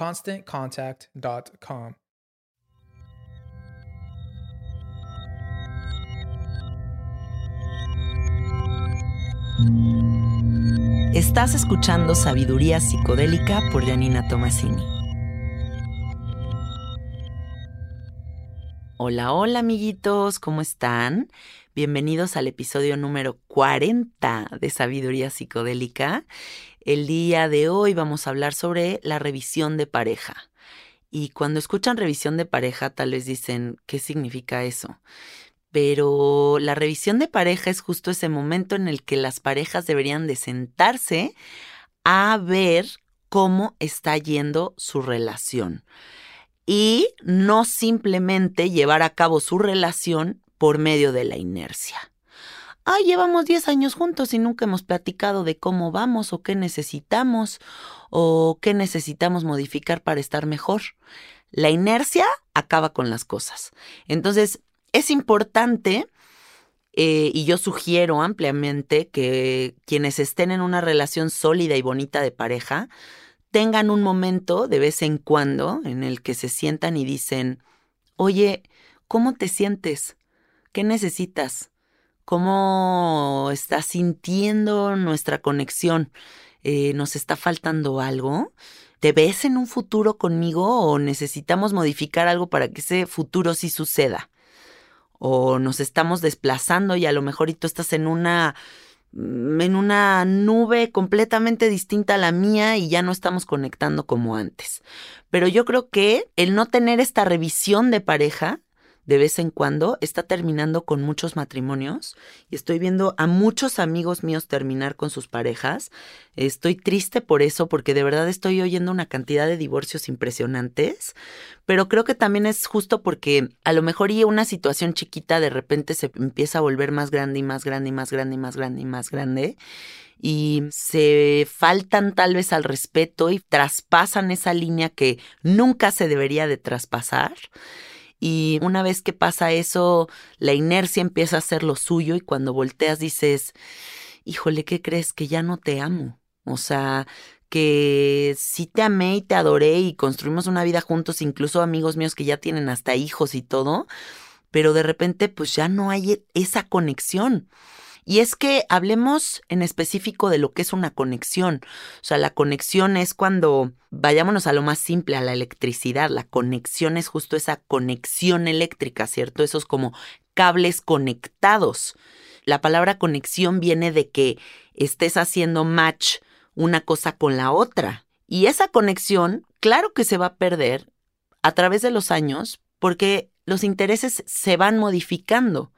ConstantContact.com. Estás escuchando Sabiduría Psicodélica por Janina Tomasini. Hola, hola amiguitos, ¿cómo están? Bienvenidos al episodio número 40 de Sabiduría Psicodélica. El día de hoy vamos a hablar sobre la revisión de pareja. Y cuando escuchan revisión de pareja, tal vez dicen, ¿qué significa eso? Pero la revisión de pareja es justo ese momento en el que las parejas deberían de sentarse a ver cómo está yendo su relación. Y no simplemente llevar a cabo su relación por medio de la inercia. Ay, llevamos 10 años juntos y nunca hemos platicado de cómo vamos o qué necesitamos o qué necesitamos modificar para estar mejor. La inercia acaba con las cosas. Entonces, es importante eh, y yo sugiero ampliamente que quienes estén en una relación sólida y bonita de pareja tengan un momento de vez en cuando en el que se sientan y dicen, oye, ¿cómo te sientes? ¿Qué necesitas? ¿Cómo estás sintiendo nuestra conexión? Eh, ¿Nos está faltando algo? ¿Te ves en un futuro conmigo o necesitamos modificar algo para que ese futuro sí suceda? ¿O nos estamos desplazando y a lo mejor y tú estás en una mm, en una nube completamente distinta a la mía y ya no estamos conectando como antes. Pero yo creo que el no tener esta revisión de pareja de vez en cuando está terminando con muchos matrimonios y estoy viendo a muchos amigos míos terminar con sus parejas. Estoy triste por eso porque de verdad estoy oyendo una cantidad de divorcios impresionantes, pero creo que también es justo porque a lo mejor y una situación chiquita de repente se empieza a volver más grande y más grande y más grande y más grande y más grande y se faltan tal vez al respeto y traspasan esa línea que nunca se debería de traspasar. Y una vez que pasa eso, la inercia empieza a hacer lo suyo y cuando volteas dices, híjole, ¿qué crees? Que ya no te amo. O sea, que sí te amé y te adoré y construimos una vida juntos, incluso amigos míos que ya tienen hasta hijos y todo, pero de repente pues ya no hay esa conexión. Y es que hablemos en específico de lo que es una conexión. O sea, la conexión es cuando, vayámonos a lo más simple, a la electricidad. La conexión es justo esa conexión eléctrica, ¿cierto? Esos como cables conectados. La palabra conexión viene de que estés haciendo match una cosa con la otra. Y esa conexión, claro que se va a perder a través de los años porque los intereses se van modificando.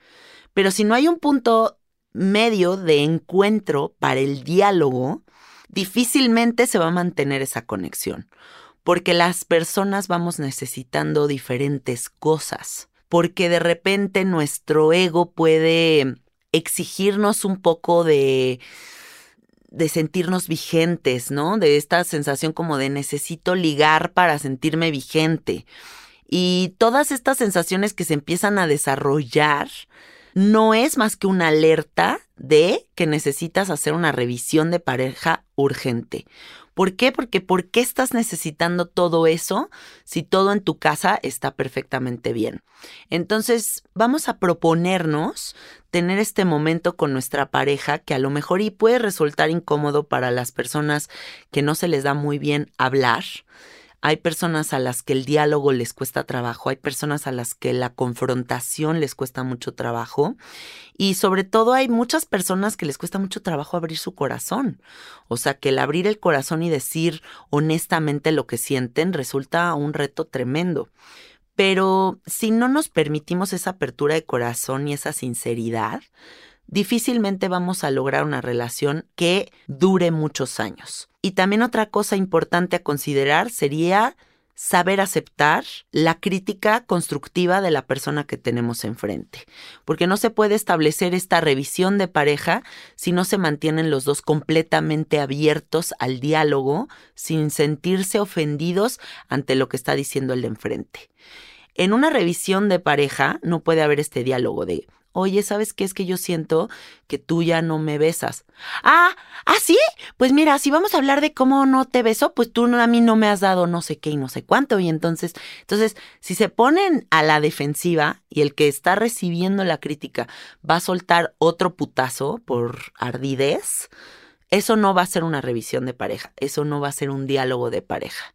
Pero si no hay un punto medio de encuentro para el diálogo, difícilmente se va a mantener esa conexión, porque las personas vamos necesitando diferentes cosas, porque de repente nuestro ego puede exigirnos un poco de de sentirnos vigentes, ¿no? De esta sensación como de necesito ligar para sentirme vigente. Y todas estas sensaciones que se empiezan a desarrollar no es más que una alerta de que necesitas hacer una revisión de pareja urgente. ¿Por qué? Porque ¿por qué estás necesitando todo eso si todo en tu casa está perfectamente bien? Entonces, vamos a proponernos tener este momento con nuestra pareja que a lo mejor y puede resultar incómodo para las personas que no se les da muy bien hablar hay personas a las que el diálogo les cuesta trabajo, hay personas a las que la confrontación les cuesta mucho trabajo y sobre todo hay muchas personas que les cuesta mucho trabajo abrir su corazón. O sea, que el abrir el corazón y decir honestamente lo que sienten resulta un reto tremendo. Pero si no nos permitimos esa apertura de corazón y esa sinceridad, difícilmente vamos a lograr una relación que dure muchos años. Y también otra cosa importante a considerar sería saber aceptar la crítica constructiva de la persona que tenemos enfrente, porque no se puede establecer esta revisión de pareja si no se mantienen los dos completamente abiertos al diálogo sin sentirse ofendidos ante lo que está diciendo el de enfrente. En una revisión de pareja no puede haber este diálogo de Oye, ¿sabes qué es que yo siento que tú ya no me besas? Ah, ¿ah, sí? Pues mira, si vamos a hablar de cómo no te beso, pues tú a mí no me has dado no sé qué y no sé cuánto. Y entonces, entonces, si se ponen a la defensiva y el que está recibiendo la crítica va a soltar otro putazo por ardidez, eso no va a ser una revisión de pareja, eso no va a ser un diálogo de pareja.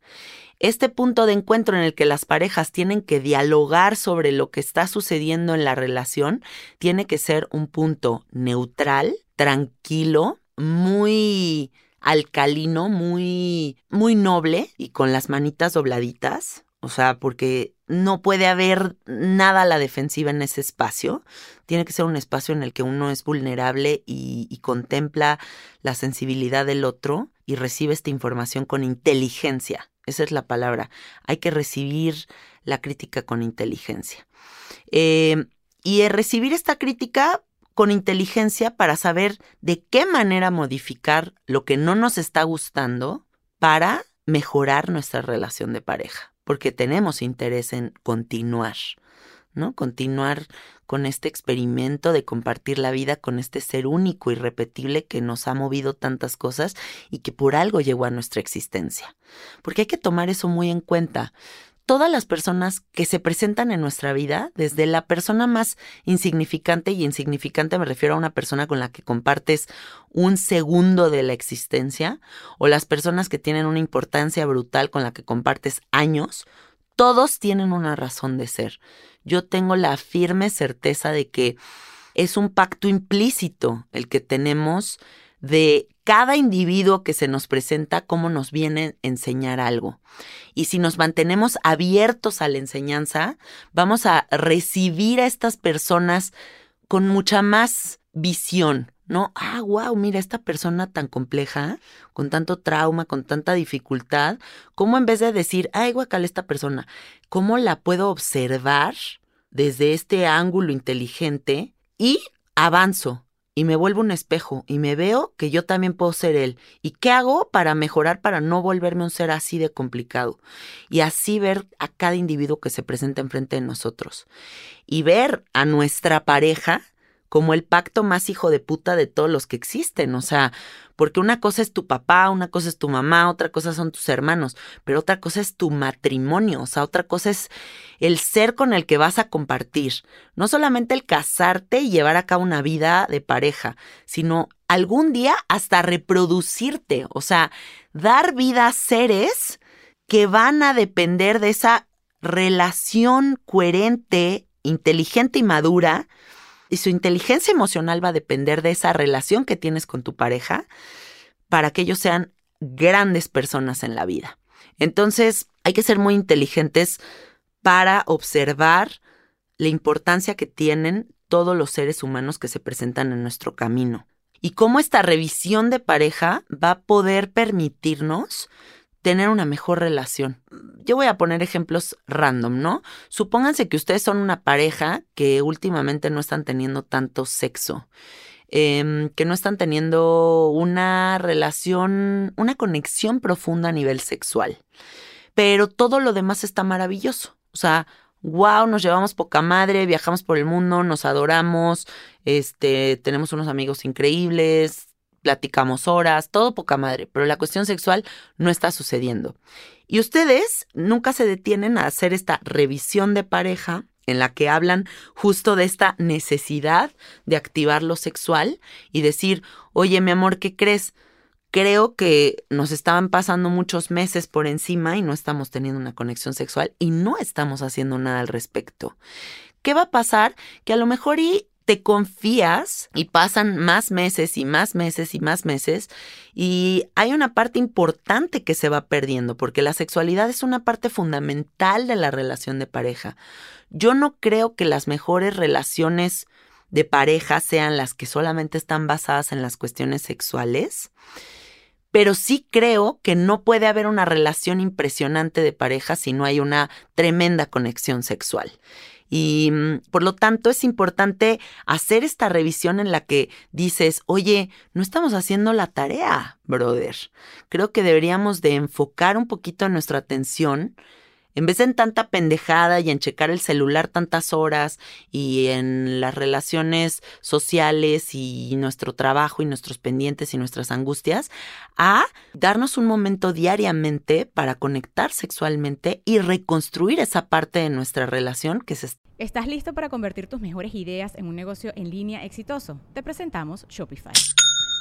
Este punto de encuentro en el que las parejas tienen que dialogar sobre lo que está sucediendo en la relación tiene que ser un punto neutral, tranquilo, muy alcalino, muy muy noble y con las manitas dobladitas, o sea, porque no puede haber nada a la defensiva en ese espacio. Tiene que ser un espacio en el que uno es vulnerable y, y, contempla la sensibilidad del otro y recibe esta información con inteligencia. Esa es la palabra. Hay que recibir la crítica con inteligencia. Eh, y recibir esta crítica con inteligencia para saber de qué manera modificar lo que no nos está gustando para mejorar nuestra relación de pareja, porque tenemos interés en continuar. ¿No? Continuar con este experimento de compartir la vida con este ser único, y irrepetible que nos ha movido tantas cosas y que por algo llegó a nuestra existencia. Porque hay que tomar eso muy en cuenta todas las personas que se presentan en nuestra vida, desde la persona más insignificante, y insignificante me refiero a una persona con la que compartes un segundo de la existencia, o las personas que tienen una importancia brutal con la que compartes años, todos tienen una razón de ser yo tengo la firme certeza de que es un pacto implícito el que tenemos de cada individuo que se nos presenta, cómo nos viene a enseñar algo. Y si nos mantenemos abiertos a la enseñanza, vamos a recibir a estas personas con mucha más visión, ¿no? Ah, wow, mira, esta persona tan compleja, con tanto trauma, con tanta dificultad, ¿cómo en vez de decir, ay, guacal, esta persona, cómo la puedo observar desde este ángulo inteligente y avanzo? Y me vuelvo un espejo y me veo que yo también puedo ser él. ¿Y qué hago para mejorar, para no volverme un ser así de complicado? Y así ver a cada individuo que se presenta enfrente de nosotros. Y ver a nuestra pareja como el pacto más hijo de puta de todos los que existen. O sea, porque una cosa es tu papá, una cosa es tu mamá, otra cosa son tus hermanos, pero otra cosa es tu matrimonio, o sea, otra cosa es el ser con el que vas a compartir. No solamente el casarte y llevar a cabo una vida de pareja, sino algún día hasta reproducirte, o sea, dar vida a seres que van a depender de esa relación coherente, inteligente y madura y su inteligencia emocional va a depender de esa relación que tienes con tu pareja para que ellos sean grandes personas en la vida. Entonces, hay que ser muy inteligentes para observar la importancia que tienen todos los seres humanos que se presentan en nuestro camino. Y cómo esta revisión de pareja va a poder permitirnos tener una mejor relación. Yo voy a poner ejemplos random, ¿no? Supónganse que ustedes son una pareja que últimamente no están teniendo tanto sexo, em, que no están teniendo una relación, una conexión profunda a nivel sexual, pero todo lo demás está maravilloso. O sea, wow, nos llevamos poca madre, viajamos por el mundo, nos adoramos, este, tenemos unos amigos increíbles, platicamos horas, todo poca madre, pero la cuestión sexual no está sucediendo. Y ustedes nunca se detienen a hacer esta revisión de pareja en la que hablan justo de esta necesidad de activar lo sexual y decir, oye mi amor, ¿qué crees? creo que nos estaban pasando muchos meses por encima y no estamos teniendo una conexión sexual y no estamos haciendo nada al respecto. ¿Qué va a pasar? Que a lo mejor y te confías y pasan más meses y más meses y más meses y hay una parte importante que se va perdiendo porque la sexualidad es una parte fundamental de la relación de pareja. Yo no creo que las mejores relaciones de pareja sean las que solamente están basadas en las cuestiones sexuales pero sí creo que no puede haber una relación impresionante de pareja si no hay una tremenda conexión sexual. Y mm, por lo tanto es importante hacer esta revisión en la que dices, oye, no estamos haciendo la tarea, brother. Creo que deberíamos de enfocar un poquito nuestra atención en vez de en tanta pendejada y en checar el celular tantas horas y en las relaciones sociales y nuestro trabajo y nuestros pendientes y nuestras angustias, a darnos un momento diariamente para conectar sexualmente y reconstruir esa parte de nuestra relación que se ¿Estás listo para convertir tus mejores ideas en un negocio en línea exitoso? Te presentamos Shopify.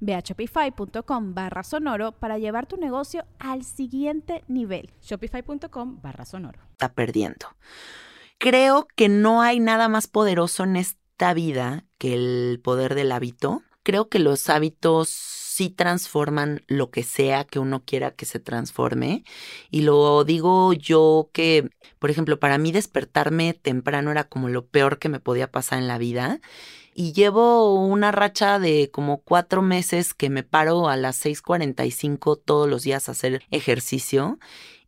Ve a shopify.com barra sonoro para llevar tu negocio al siguiente nivel. Shopify.com barra sonoro. Está perdiendo. Creo que no hay nada más poderoso en esta vida que el poder del hábito. Creo que los hábitos sí transforman lo que sea que uno quiera que se transforme. Y lo digo yo que, por ejemplo, para mí despertarme temprano era como lo peor que me podía pasar en la vida y llevo una racha de como cuatro meses que me paro a las 6.45 todos los días a hacer ejercicio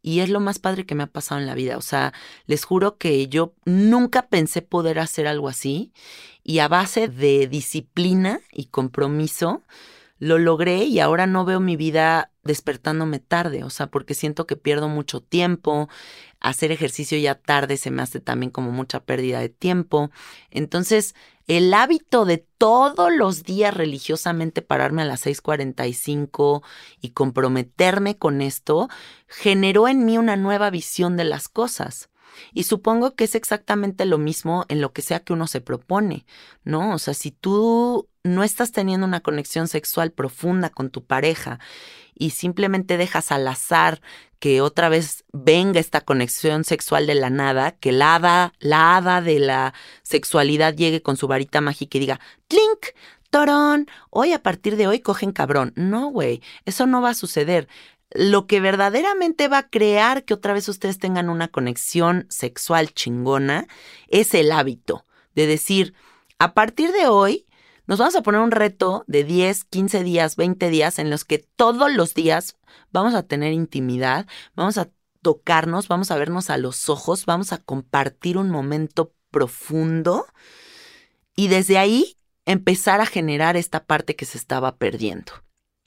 y es lo más padre que me ha pasado en la vida. O sea, les juro que yo nunca pensé poder hacer algo así y a base de disciplina y compromiso lo logré y ahora no veo mi vida despertándome tarde, o sea, porque siento que pierdo mucho tiempo, hacer ejercicio ya tarde se me hace también como mucha pérdida de tiempo. Entonces, el hábito de todos los días religiosamente pararme a las 6:45 y comprometerme con esto generó en mí una nueva visión de las cosas. Y supongo que es exactamente lo mismo en lo que sea que uno se propone, ¿no? O sea, si tú no estás teniendo una conexión sexual profunda con tu pareja y simplemente dejas al azar que otra vez venga esta conexión sexual de la nada, que la hada, la hada de la sexualidad llegue con su varita mágica y diga, ¡clink! ¡Torón! Hoy a partir de hoy cogen cabrón. No, güey, eso no va a suceder lo que verdaderamente va a crear que otra vez ustedes tengan una conexión sexual chingona es el hábito de decir, a partir de hoy, nos vamos a poner un reto de 10, 15 días, 20 días en los que todos los días vamos a tener intimidad, vamos a tocarnos, vamos a vernos a los ojos, vamos a compartir un momento profundo y desde ahí empezar a generar esta parte que se estaba perdiendo.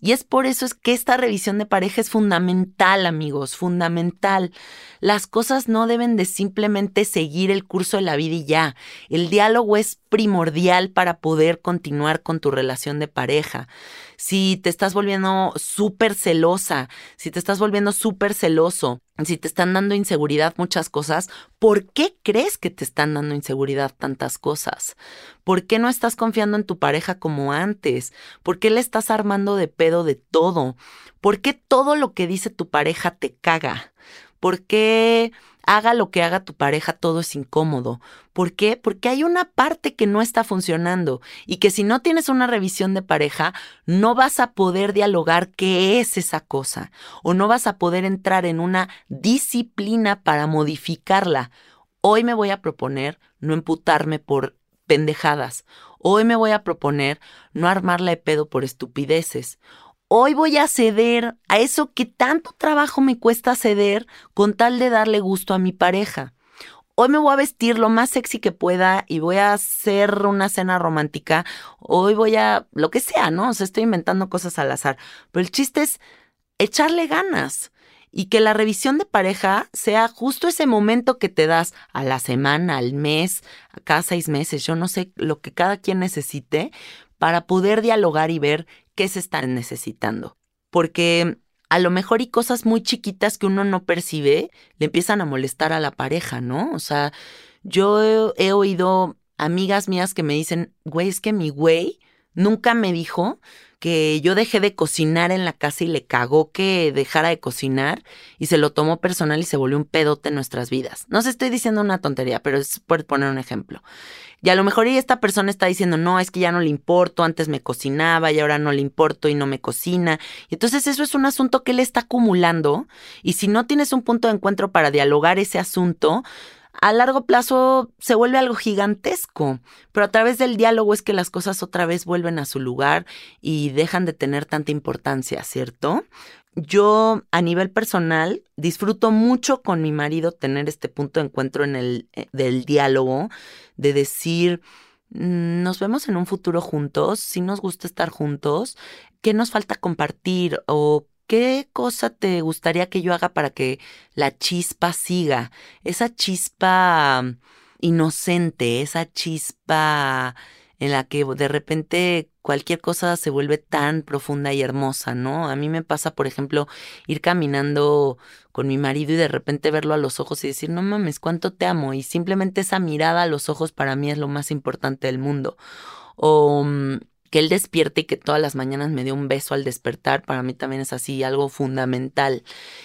Y es por eso es que esta revisión de pareja es fundamental, amigos, fundamental. Las cosas no deben de simplemente seguir el curso de la vida y ya. El diálogo es primordial para poder continuar con tu relación de pareja. Si te estás volviendo súper celosa, si te estás volviendo súper celoso, si te están dando inseguridad muchas cosas, ¿por qué crees que te están dando inseguridad tantas cosas? ¿Por qué no estás confiando en tu pareja como antes? ¿Por qué le estás armando de pedo de todo? ¿Por qué todo lo que dice tu pareja te caga? ¿Por qué haga lo que haga tu pareja, todo es incómodo. ¿Por qué? Porque hay una parte que no está funcionando y que si no tienes una revisión de pareja, no vas a poder dialogar qué es esa cosa o no vas a poder entrar en una disciplina para modificarla. Hoy me voy a proponer no emputarme por pendejadas. Hoy me voy a proponer no armarla de pedo por estupideces hoy voy a ceder a eso que tanto trabajo me cuesta ceder con tal de darle gusto a mi pareja. Hoy me voy a vestir lo más sexy que pueda y voy a hacer una cena romántica. Hoy voy a lo que sea, ¿no? O sea, estoy inventando cosas al azar. Pero el chiste es echarle ganas y que la revisión de pareja sea justo ese momento que te das a la semana, al mes, a cada seis meses, yo no sé lo que cada quien necesite para poder dialogar y ver qué se están necesitando. Porque a lo mejor y cosas muy chiquitas que uno no percibe le empiezan a molestar a la pareja, ¿no? O sea, yo he, oído amigas mías que me dicen, güey, es que mi güey nunca me dijo que yo dejé de cocinar en la casa y le cagó que dejara de cocinar y se lo tomó personal y se volvió un pedote en nuestras vidas. No se estoy diciendo una tontería, pero es por poner un ejemplo. Y a lo mejor esta persona está diciendo, no, es que ya no le importo, antes me cocinaba y ahora no le importo y no me cocina. Y entonces eso es un asunto que él está acumulando y si no tienes un punto de encuentro para dialogar ese asunto, a largo plazo se vuelve algo gigantesco, pero a través del diálogo es que las cosas otra vez vuelven a su lugar y dejan de tener tanta importancia, ¿cierto? Yo a nivel personal disfruto mucho con mi marido tener este punto de encuentro en el eh, del diálogo, de decir, mm, nos vemos en un futuro juntos, si nos gusta estar juntos, ¿qué nos falta compartir o ¿Qué cosa te gustaría que yo haga para que la chispa siga? Esa chispa inocente, esa chispa en la que de repente cualquier cosa se vuelve tan profunda y hermosa, ¿no? A mí me pasa, por ejemplo, ir caminando con mi marido y de repente verlo a los ojos y decir, no mames, cuánto te amo. Y simplemente esa mirada a los ojos para mí es lo más importante del mundo. O mm, que él despierte y que todas las mañanas me dé un beso al despertar, para mí también es así algo fundamental.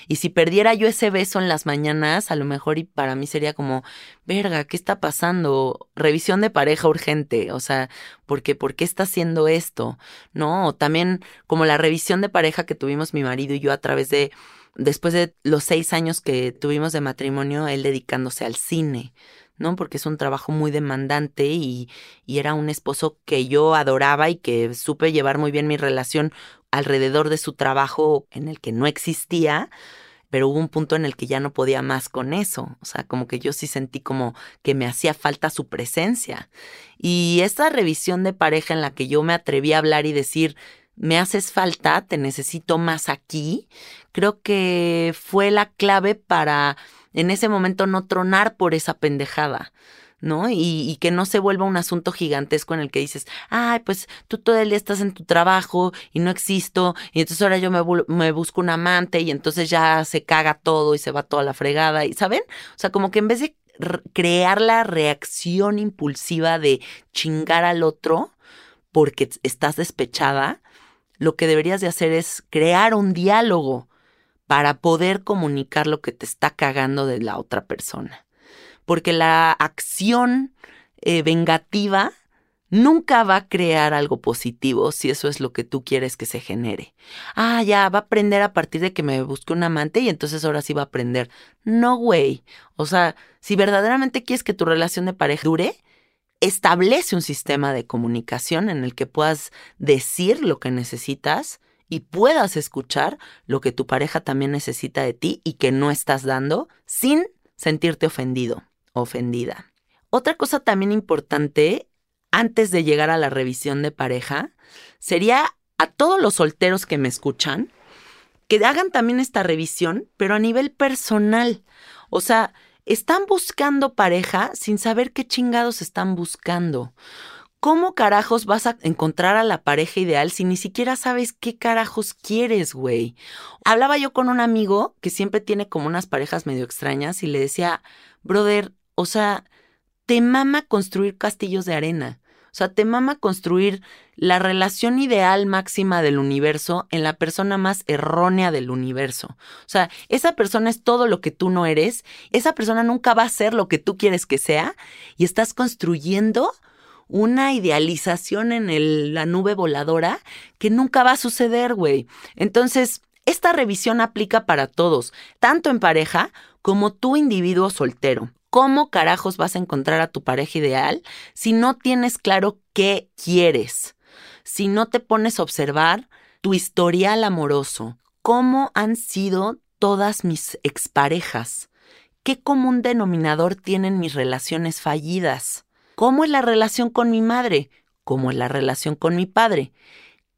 Y si perdiera yo ese beso en las mañanas, a lo mejor y para mí sería como, verga, ¿qué está pasando? Revisión de pareja urgente, o sea, ¿por qué, ¿por qué está haciendo esto? No, también como la revisión de pareja que tuvimos mi marido y yo a través de después de los seis años que tuvimos de matrimonio, él dedicándose al cine. ¿No? Porque es un trabajo muy demandante y, y era un esposo que yo adoraba y que supe llevar muy bien mi relación alrededor de su trabajo en el que no existía, pero hubo un punto en el que ya no podía más con eso. O sea, como que yo sí sentí como que me hacía falta su presencia. Y esta revisión de pareja en la que yo me atreví a hablar y decir, me haces falta, te necesito más aquí, creo que fue la clave para en ese momento no tronar por esa pendejada. ¿no? Y, que no se vuelva un asunto gigantesco en el que dices, ay, pues tú todo el día estás en tu trabajo y no existo, y entonces ahora yo me, me, busco un amante y entonces ya se caga todo y se va toda la fregada, y ¿saben? O sea, como que en vez de crear la reacción impulsiva de chingar al otro porque estás despechada, lo que deberías de hacer es crear un diálogo para poder comunicar lo que te está cagando de la otra persona. Porque la acción eh, vengativa nunca va a crear algo positivo si eso es lo que tú quieres que se genere. Ah, ya, va a aprender a partir de que me busque un amante y entonces ahora sí va a aprender. No, güey. O sea, si verdaderamente quieres que tu relación de pareja dure, establece un sistema de comunicación en el que puedas decir lo que necesitas y puedas escuchar lo que tu pareja también necesita de ti y que no estás dando sin sentirte ofendido, ofendida. Otra cosa también importante antes de llegar a la revisión de pareja sería a todos los solteros que me escuchan, que hagan también esta revisión, pero a nivel personal. O sea, están buscando pareja sin saber qué chingados están buscando. ¿Cómo carajos vas a encontrar a la pareja ideal si ni siquiera sabes qué carajos quieres, güey? Hablaba yo con un amigo que siempre tiene como unas parejas medio extrañas y le decía, brother, o sea, te mama construir castillos de arena. O sea, te mama construir la relación ideal máxima del universo en la persona más errónea del universo. O sea, esa persona es todo lo que tú no eres, esa persona nunca va a ser lo que tú quieres que sea y estás construyendo una idealización en la nube voladora que nunca va a suceder, güey. Entonces, esta revisión aplica para todos, tanto en pareja como tu individuo soltero. ¿Cómo carajos vas a encontrar a tu pareja ideal si no tienes claro qué quieres? Si no te pones a observar tu historial amoroso, cómo han sido todas mis exparejas, qué común denominador tienen mis relaciones fallidas, ¿Cómo es la relación con mi madre? ¿Cómo es la relación con mi padre?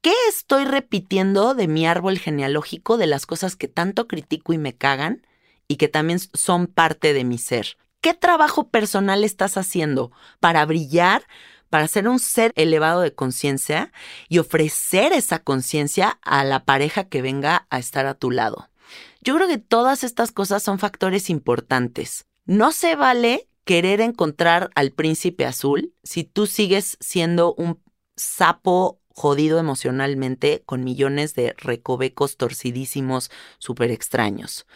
¿Qué estoy repitiendo de mi árbol genealógico de las cosas que tanto critico y me cagan y que también son parte de mi ser? ¿Qué trabajo personal estás haciendo para brillar, para ser un ser elevado de conciencia y ofrecer esa conciencia a la pareja que venga a estar a tu lado? Yo creo que todas estas cosas son factores importantes. No se vale querer encontrar al príncipe azul si tú sigues siendo un sapo jodido emocionalmente con millones de recovecos torcidísimos súper extraños.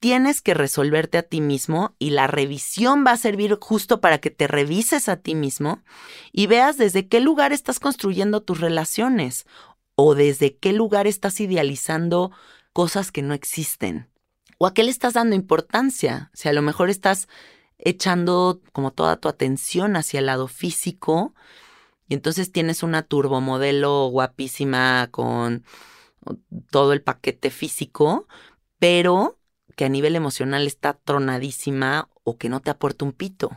Tienes que resolverte a ti mismo y la revisión va a servir justo para que te revises a ti mismo y veas desde qué lugar estás construyendo tus relaciones o desde qué lugar estás idealizando cosas que no existen o a qué le estás dando importancia. Si a lo mejor estás echando como toda tu atención hacia el lado físico y entonces tienes una turbomodelo guapísima con todo el paquete físico, pero que a nivel emocional está tronadísima o que no te aporta un pito.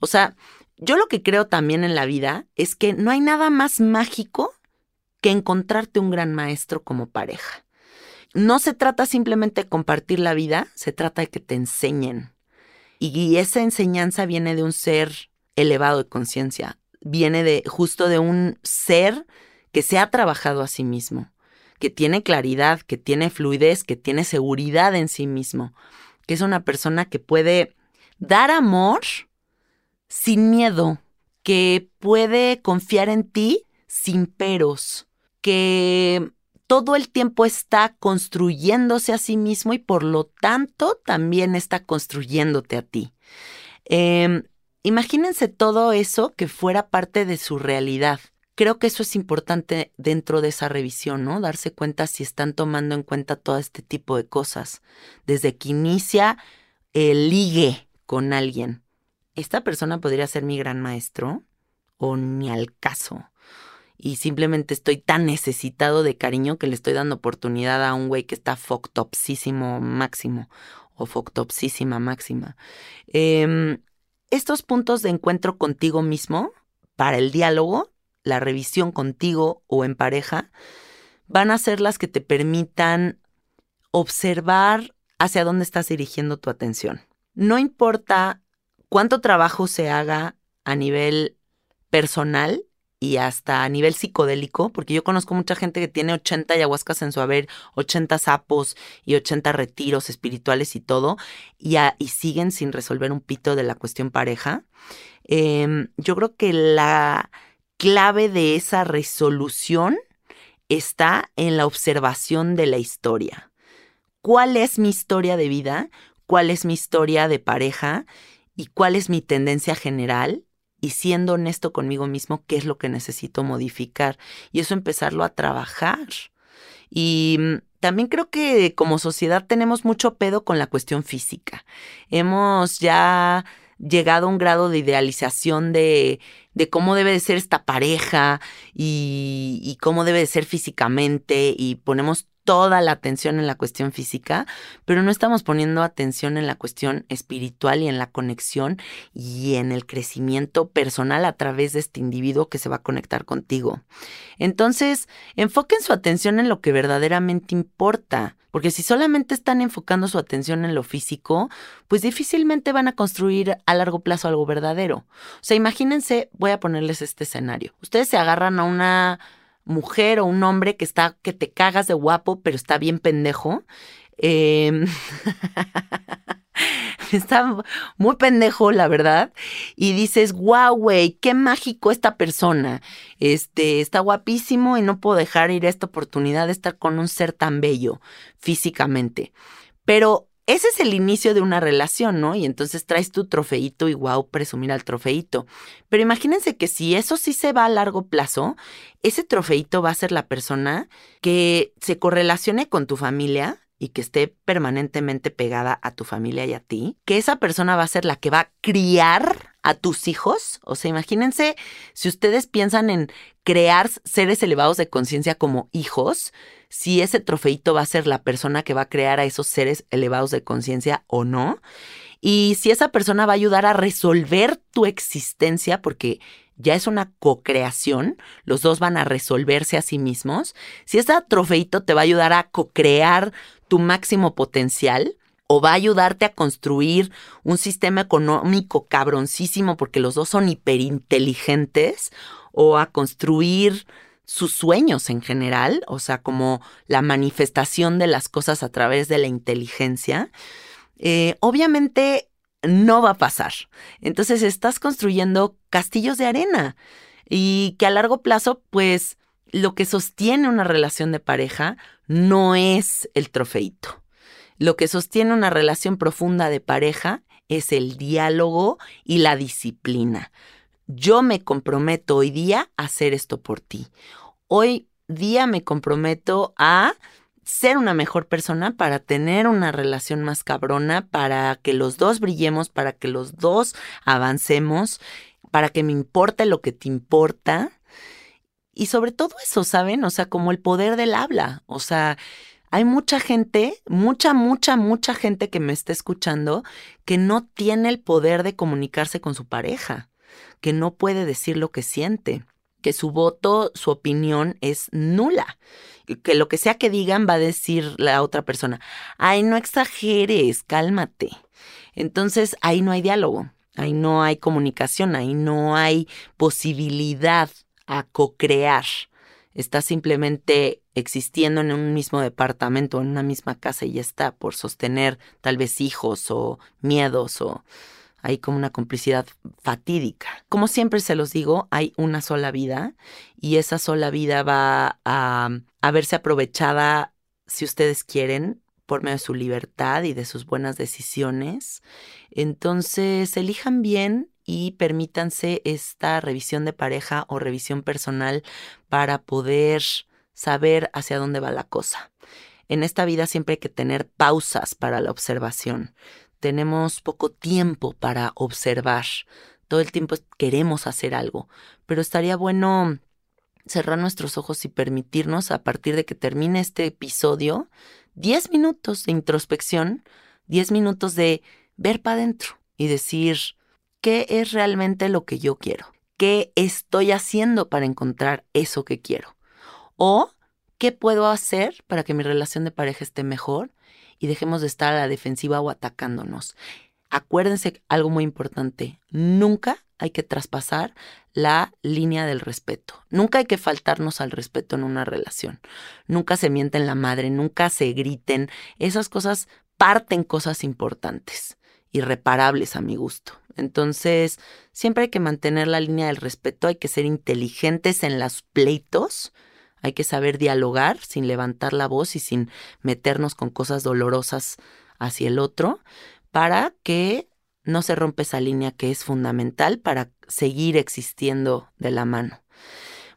O sea, yo lo que creo también en la vida es que no hay nada más mágico que encontrarte un gran maestro como pareja. No se trata simplemente de compartir la vida, se trata de que te enseñen, y esa enseñanza viene de un ser elevado de conciencia, viene de justo de un ser que se ha trabajado a sí mismo, que tiene claridad, que tiene fluidez, que tiene seguridad en sí mismo, que es una persona que puede dar amor sin miedo, que puede confiar en ti sin peros, que todo el tiempo está construyéndose a sí mismo y por lo tanto también está construyéndote a ti. Em, imagínense todo eso que fuera parte de su realidad. Creo que eso es importante dentro de esa revisión, ¿no? Darse cuenta si están tomando en cuenta todo este tipo de cosas. Desde que inicia el ligue con alguien. ¿Esta persona podría ser mi gran maestro? ¿O ni al caso? Y simplemente estoy tan necesitado de cariño que le estoy dando oportunidad a un güey que está foctopsísimo máximo o foctopsísima máxima. Em, estos puntos de encuentro contigo mismo para el diálogo, la revisión contigo o en pareja, van a ser las que te permitan observar hacia dónde estás dirigiendo tu atención. No importa cuánto trabajo se haga a nivel personal, y hasta a nivel psicodélico, porque yo conozco mucha gente que tiene 80 ayahuascas en su haber, 80 sapos y 80 retiros espirituales y todo, y, y siguen sin resolver un pito de la cuestión pareja. Em, yo creo que la clave de esa resolución está en la observación de la historia. ¿Cuál es mi historia de vida? ¿Cuál es mi historia de pareja? ¿Y cuál es mi tendencia general? Y siendo honesto conmigo mismo qué es lo que necesito modificar y eso empezarlo a trabajar. Y mm, también creo que como sociedad tenemos mucho pedo con la cuestión física. Hemos ya llegado a un grado de idealización de, de cómo debe de ser esta pareja y, y, cómo debe de ser físicamente y ponemos toda la atención en la cuestión física, pero no estamos poniendo atención en la cuestión espiritual y en la conexión y en el crecimiento personal a través de este individuo que se va a conectar contigo. Entonces, enfoquen su atención en lo que verdaderamente importa, porque si solamente están enfocando su atención en lo físico, pues difícilmente van a construir a largo plazo algo verdadero. O sea, imagínense, voy a ponerles este escenario. Ustedes se agarran a una mujer o un hombre que está, que te cagas de guapo, pero está bien pendejo. Em, está muy pendejo, la verdad. Y dices, wow, güey, qué mágico esta persona. Este, está guapísimo y no puedo dejar ir esta oportunidad de estar con un ser tan bello físicamente. Pero ese es el inicio de una relación, ¿no? Y entonces traes tu trofeito y wow, presumir al trofeito. Pero imagínense que si eso sí se va a largo plazo, ese trofeito va a ser la persona que se correlacione con tu familia y que esté permanentemente pegada a tu familia y a ti, que esa persona va a ser la que va a criar a tus hijos. O sea, imagínense si ustedes piensan en crear seres elevados de conciencia como hijos, si ese trofeito va a ser la persona que va a crear a esos seres elevados de conciencia o no. Y si esa persona va a ayudar a resolver tu existencia, porque ya es una co-creación, los dos van a resolverse a sí mismos. Si ese trofeito te va a ayudar a co-crear tu máximo potencial, o va a ayudarte a construir un sistema económico cabroncísimo porque los dos son hiperinteligentes, o a construir sus sueños en general, o sea, como la manifestación de las cosas a través de la inteligencia, eh, obviamente no va a pasar. Entonces estás construyendo castillos de arena y que a largo plazo, pues lo que sostiene una relación de pareja no es el trofeito. Lo que sostiene una relación profunda de pareja es el diálogo y la disciplina yo me comprometo hoy día a hacer esto por ti. Hoy día me comprometo a ser una mejor persona para tener una relación más cabrona, para que los dos brillemos, para que los dos avancemos, para que me importe lo que te importa. Y sobre todo eso, ¿saben? O sea, como el poder del habla. O sea, hay mucha gente, mucha, mucha, mucha gente que me está escuchando que no tiene el poder de comunicarse con su pareja que no puede decir lo que siente, que su voto, su opinión es nula, que lo que sea que digan va a decir la otra persona, ay, no exageres, cálmate. Entonces ahí no hay diálogo, ahí no hay comunicación, ahí no hay posibilidad a co-crear. Está simplemente existiendo en un mismo departamento, en una misma casa y ya está, por sostener tal vez hijos o miedos o hay como una complicidad fatídica. Como siempre se los digo, hay una sola vida y esa sola vida va a, a verse aprovechada, si ustedes quieren, por medio de su libertad y de sus buenas decisiones. Entonces, elijan bien y permítanse esta revisión de pareja o revisión personal para poder saber hacia dónde va la cosa. En esta vida siempre hay que tener pausas para la observación tenemos poco tiempo para observar. Todo el tiempo queremos hacer algo, pero estaría bueno cerrar nuestros ojos y permitirnos, a partir de que termine este episodio, 10 minutos de introspección, 10 minutos de ver para adentro y decir, ¿qué es realmente lo que yo quiero? ¿Qué estoy haciendo para encontrar eso que quiero? ¿O qué puedo hacer para que mi relación de pareja esté mejor? y dejemos de estar a la defensiva o atacándonos. Acuérdense algo muy importante, nunca hay que traspasar la línea del respeto. Nunca hay que faltarnos al respeto en una relación. Nunca se mienten la madre, nunca se griten. Esas cosas parten cosas importantes, irreparables a mi gusto. Entonces, siempre hay que mantener la línea del respeto, hay que ser inteligentes en los pleitos, hay que saber dialogar sin levantar la voz y sin meternos con cosas dolorosas hacia el otro para que no se rompa esa línea que es fundamental para seguir existiendo de la mano.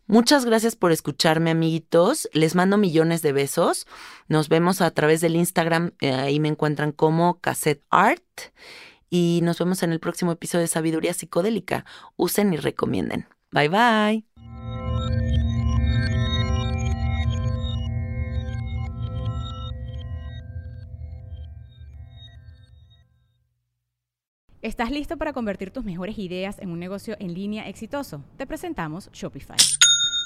Muchas gracias por escucharme, amiguitos. Les mando millones de besos. Nos vemos a través del Instagram. Eh, ahí me encuentran como Cassette Art. Y nos vemos en el próximo episodio de Sabiduría Psicodélica. Usen y recomienden. Bye bye. ¿Estás listo para convertir tus mejores ideas en un negocio en línea exitoso? Te presentamos Shopify.